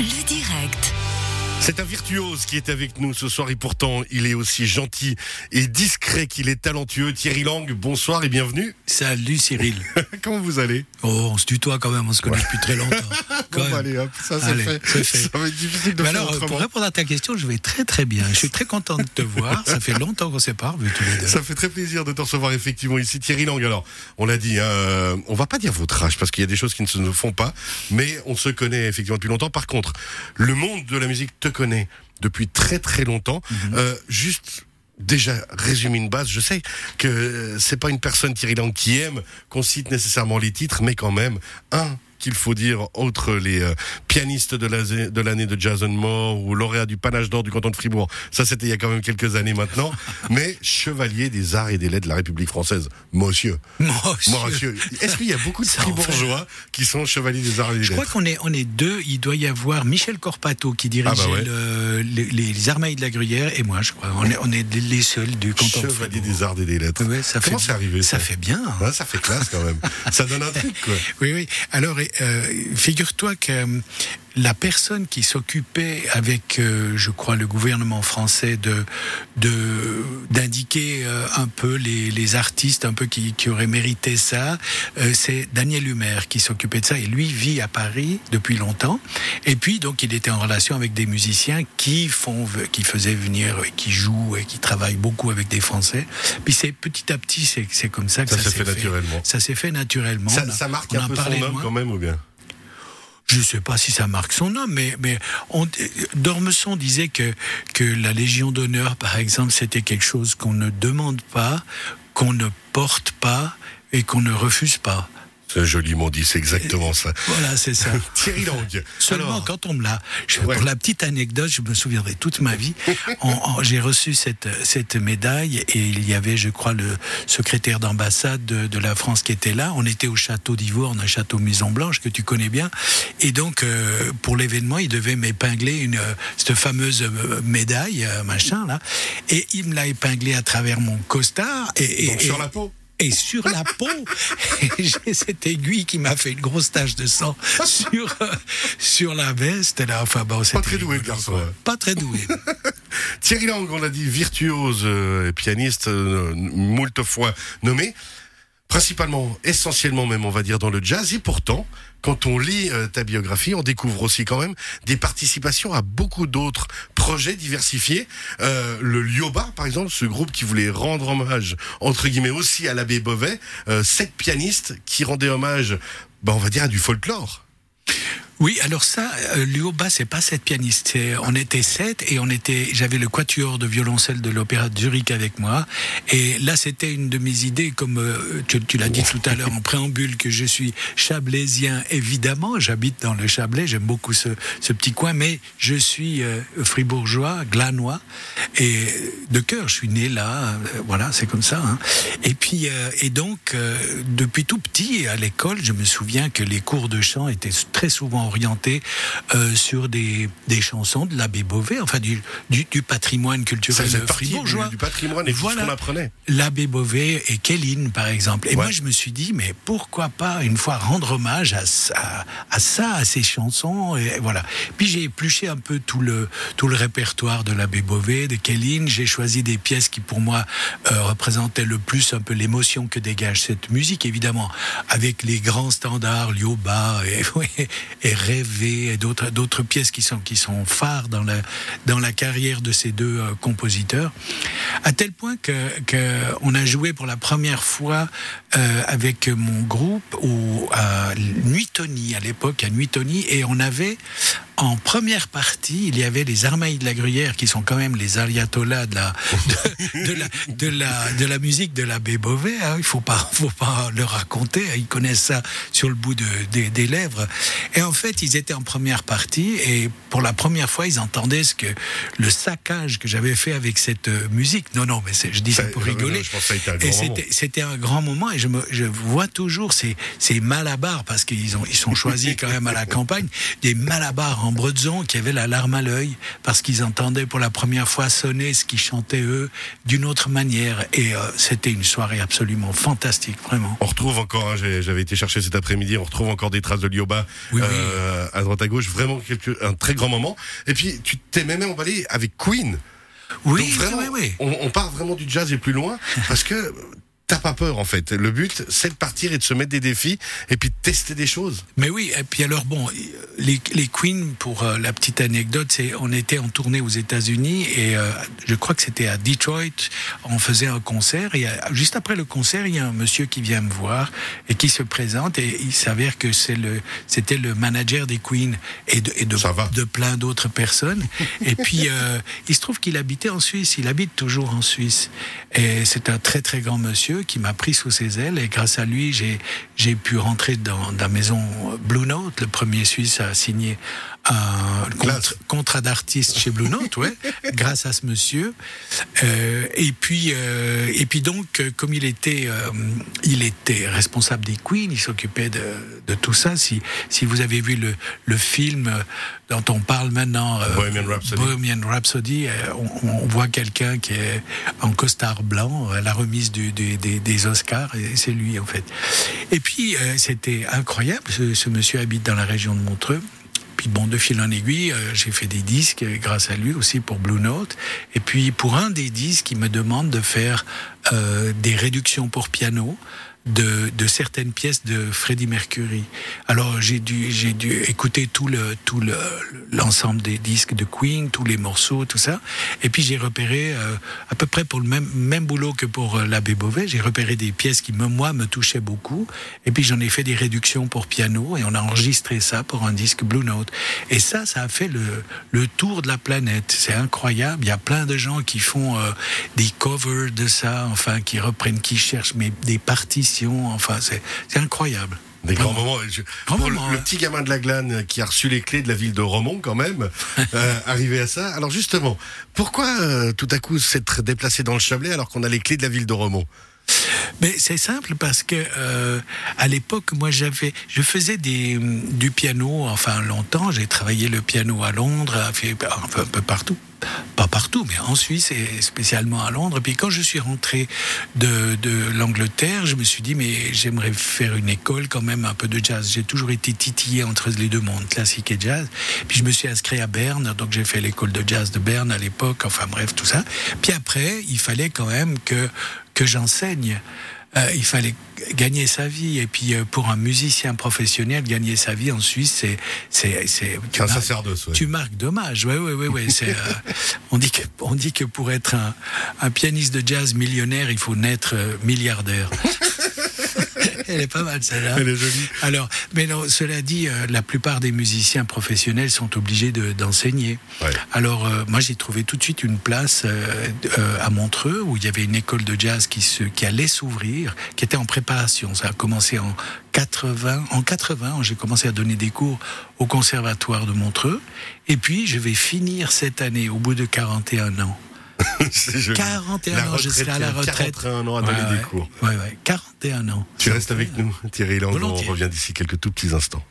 Le direct. C'est un virtuose qui est avec nous ce soir et pourtant il est aussi gentil et discret qu'il est talentueux. Thierry Lang, bonsoir et bienvenue. Salut Cyril. Comment vous allez? Oh, on se tutoie quand même, on se connaît depuis très longtemps. Quand Bon, bah, allez hop, ça c'est fait. Ça va être difficile de Mais faire alors, autrement. pour répondre à ta question, je vais très très bien. Je suis très content de te voir. Ça fait longtemps qu'on s'est pas revus tous les deux. Ça fait très plaisir de te recevoir effectivement ici, Thierry Lang. Alors, on l'a dit, euh, on va pas dire votre âge parce qu'il y a des choses qui ne se font pas, mais on se connaît effectivement depuis longtemps. Par contre, le monde de la musique te connaît depuis très très longtemps. Mhm. Euh, juste. Déjà, résumer une base, je sais que c'est pas une personne Thierry Lang qui aime qu'on cite nécessairement les titres, mais quand même, un qu'il faut dire, autre les euh, pianistes de la- de l'année de Jason Moore ou lauréat du panache d'or du canton de Fribourg. Ça, c'était il y a quand même quelques années maintenant. mais chevalier des arts et des lettres de la République française. Monsieur. Monsieur. Monsieur. Est-ce qu'il y a beaucoup de Ça en fait. fribourgeois qui sont chevaliers des arts et des Je crois lettres qu'on est, on est deux. Il doit y avoir Michel Corpato qui Ah bah ouais. le- les, les Armailles de la Gruyère et moi, je crois. On est, on est les seuls du canton de Chevalier Fribourg. des arts et des lettres. Ouais, ça Comment c'est arrivé Ça fait bien. hein. Ouais, ça fait classe quand même. ça donne un truc, quoi. Oui, oui. Alors, figure-toi que euh, la personne qui s'occupait avec, euh, je crois, le gouvernement français de de d'indiquer euh, un peu les, les artistes un peu qui, qui auraient mérité ça, euh, c'est Daniel Humer qui s'occupait de ça. Et lui vit à Paris depuis longtemps. Et puis, donc, il était en relation avec des musiciens qui font, qui faisaient venir, et qui jouent et qui travaillent beaucoup avec des Français. Puis c'est petit à petit, c'est c'est comme ça que Ça ça, s'est fait naturellement. Ça s'est fait naturellement. Ça, ça marque on un peu son homme quand même, ou bien? Je ne sais pas si ça marque son nom, mais, mais on, Dormesson disait que, que la Légion d'honneur, par exemple, c'était quelque chose qu'on ne demande pas, qu'on ne porte pas et qu'on ne refuse pas. C'est joliment dit, c'est exactement ça. Voilà, c'est ça. Thierry Lang. Seulement Alors, quand on me l'a. Ouais. Pour la petite anecdote, je me souviendrai toute ma vie. J'ai reçu cette, cette médaille et il y avait, je crois, le secrétaire d'ambassade de, de la France qui était là. On était au château d'Ivoire, un château Maison Blanche que tu connais bien. Et donc, euh, pour l'événement, il devait m'épingler une euh, cette fameuse euh, médaille, euh, machin là. Et il me l'a épinglée à travers mon costard. Et, et- donc, sur la peau et sur la peau, j'ai cette aiguille qui m'a fait une grosse tache de sang sur, euh, sur la veste. Là, enfin, bon, Pas très doué, le garçon. Pas très doué. Thierry Lang, on l'a dit, virtuose, euh, pianiste, euh, moult fois nommé, principalement, essentiellement même, on va dire, dans le jazz. Et pourtant, quand on lit euh, ta biographie, on découvre aussi quand même des participations à beaucoup d'autres projets diversifiés. Euh, le Lioba, par exemple, ce groupe qui voulait rendre hommage, entre guillemets, aussi à l'abbé Beauvais, euh, sept pianistes qui rendaient hommage, ben, on va dire, à du folklore. Oui, alors ça, euh, Lioba, c'est pas sept pianistes. On était sept et on était. J'avais le quatuor de violoncelle de l'Opéra de Zurich avec moi. Et là, c'était une de mes idées, comme euh, tu, tu l'as dit tout à l'heure en préambule, que je suis chablaisien, évidemment. J'habite dans le Chablais, j'aime beaucoup ce, ce petit coin, mais je suis euh, fribourgeois, glanois, et de cœur, je suis né là. euh, voilà, c'est comme ça. hein. Et puis, euh, et donc, depuis tout petit, à l'école, je me souviens que les cours de chant étaient très souvent orientés euh, sur des, des chansons de l'abbé Beauvais, enfin du, du, du patrimoine Ça culturel partie fribourgeois. du, du patrimoine et Voilà. qu'on apprenait. L'abbé Beauvais et Kéline, par exemple. Et Ouais. moi, je me suis dit, mais pourquoi pas une fois rendre hommage à ça, à, ça, à ces chansons et voilà. Puis j'ai épluché un peu tout le tout le répertoire de l'abbé Beauvais, de Kéline. J'ai choisi des pièces qui, pour moi, euh, représentaient le plus un peu l'émotion que dégage cette musique, évidemment, avec les grands standards, Lioba et, et Rêver et d'autres d'autres pièces qui sont qui sont phares dans la dans la carrière de ces deux euh, compositeurs, à tel point que, que on a joué pour la première fois euh, avec mon groupe au, à Nuitoni à l'époque à Nuitoni et on avait en première partie, il y avait les Armailles de la Gruyère qui sont quand même les ayatollahs de la de, de la de la de la musique de l'abbé Beauvais. hein. Il faut pas faut pas le raconter. hein. Ils connaissent ça sur le bout de, des- des lèvres. Et en fait, ils étaient en première partie et pour la première fois, ils entendaient ce que le saccage que j'avais fait avec cette euh, musique. Non, non, mais je dis ça, Ça, pour rigoler. non, Et c'était un grand moment et je, me, je vois toujours ces, ces malabars parce qu'ils ils sont choisis quand même à la campagne des malabars en qui avaient la larme à l'œil parce qu'ils entendaient pour la première fois sonner ce qu'ils chantaient eux d'une autre manière et euh, c'était une soirée absolument fantastique vraiment. On retrouve encore, hein, j'avais été chercher cet après-midi, on retrouve encore des traces de Lioba Oui, euh, à droite à gauche, vraiment quelque, un très grand moment. Et puis tu t'es même emballé avec Queen. Oui, vraiment, oui, oui. On, on part vraiment du jazz et plus loin parce que t'as pas peur en fait. Le but, c'est de partir et de se mettre des défis et puis de tester des choses. Mais oui, et puis alors bon, les, les Queens, pour euh, la petite anecdote, c'est on était en tournée aux États-Unis et euh, je crois que c'était à Detroit, on faisait un concert et euh, juste après le concert, il y a un monsieur qui vient me voir et qui se présente et il s'avère que c'est le c'était le manager des Queens et de, et de, de plein d'autres personnes. et puis euh, il se trouve qu'il habitait en Suisse, il habite toujours en Suisse et c'est un très très grand monsieur qui m'a pris sous ses ailes. Et grâce à lui j'ai j'ai pu rentrer dans la maison Blue Note, le premier Suisse à signer un contre- contrat d'artiste chez Blue Note, ouais, grâce à ce monsieur. Euh, et puis euh, et puis donc euh, comme il était euh, il était responsable des Queens, il s'occupait de, de tout ça. Si si vous avez vu le le film dont on parle maintenant, euh, Bohemian Rhapsody. Bohemian Rhapsody, euh, on, on voit quelqu'un qui est en costard blanc à la remise du- du- des, des Oscars, et c'est lui en fait. Et puis euh, c'était incroyable, ce, ce monsieur habite dans la région de Montreux. Puis bon, de fil en aiguille, euh, j'ai fait des disques euh, grâce à lui aussi pour Blue Note. Et puis pour un des disques, il me demande de faire euh, des réductions pour piano de, de certaines pièces de Freddie Mercury. Alors j'ai dû j'ai dû écouter tout le tout le l'ensemble des disques de Queen, tous les morceaux, tout ça. Et puis j'ai repéré euh, à peu près pour le même même boulot que pour euh, l'abbé Beauvais, j'ai repéré des pièces qui moi me touchaient beaucoup. Et puis j'en ai fait des réductions pour piano et on a enregistré ça pour un disque Blue Note. Et ça, ça a fait le le tour de la planète. C'est incroyable. Il y a plein de gens qui font euh, des covers de ça, enfin qui reprennent, qui cherchent mais des partitions. Enfin, c'est incroyable. Des grands moments. Je- Grand pour moment, le, le hein. petit gamin de la glane qui a reçu les clés de la ville de Romont, quand même, euh, arrivé à ça. Alors justement, pourquoi euh, tout à coup s'être déplacé dans le Chablais alors qu'on a les clés de la ville de Romont? Mais c'est simple parce que euh, à l'époque, moi, j'avais, je faisais des, du piano. Enfin, longtemps, j'ai travaillé le piano à Londres, enfin, un peu partout. Pas partout, mais en Suisse et spécialement à Londres. Puis quand je suis rentré de, de l'Angleterre, je me suis dit, mais j'aimerais faire une école quand même un peu de jazz. J'ai toujours été titillé entre les deux mondes, classique et jazz. Puis je me suis inscrit à Berne, donc j'ai fait l'école de jazz de Berne à l'époque, enfin bref, tout ça. Puis après, il fallait quand même que, que j'enseigne. Euh, il fallait gagner sa vie et puis euh, pour un musicien professionnel gagner sa vie en Suisse c'est c'est c'est tu marques- sacerdoce, ouais. tu marques dommage ouais ouais, ouais c'est euh, on dit que on dit que pour être un, un pianiste de jazz millionnaire il faut naître milliardaire elle est pas mal celle-là Elle est jolie. alors mais non cela dit euh, la plupart des musiciens professionnels sont obligés de- d'enseigner Ouais. alors, euh, moi, j'ai trouvé tout de suite une place euh, euh, à Montreux où il y avait une école de jazz qui, se, qui allait s'ouvrir, qui était en préparation. Ça a commencé en 80. En 80, j'ai commencé à donner des cours au conservatoire de Montreux. Et puis, je vais finir cette année, au bout de 41 ans. C'est joli. 41 La ans, je serai à la retraite, retraite. 41 ans à donner Ouais, des ouais. cours. Ouais, ouais, 41 ans. Tu restes avec nous, Thierry Lang. On revient d'ici quelques tout petits instants.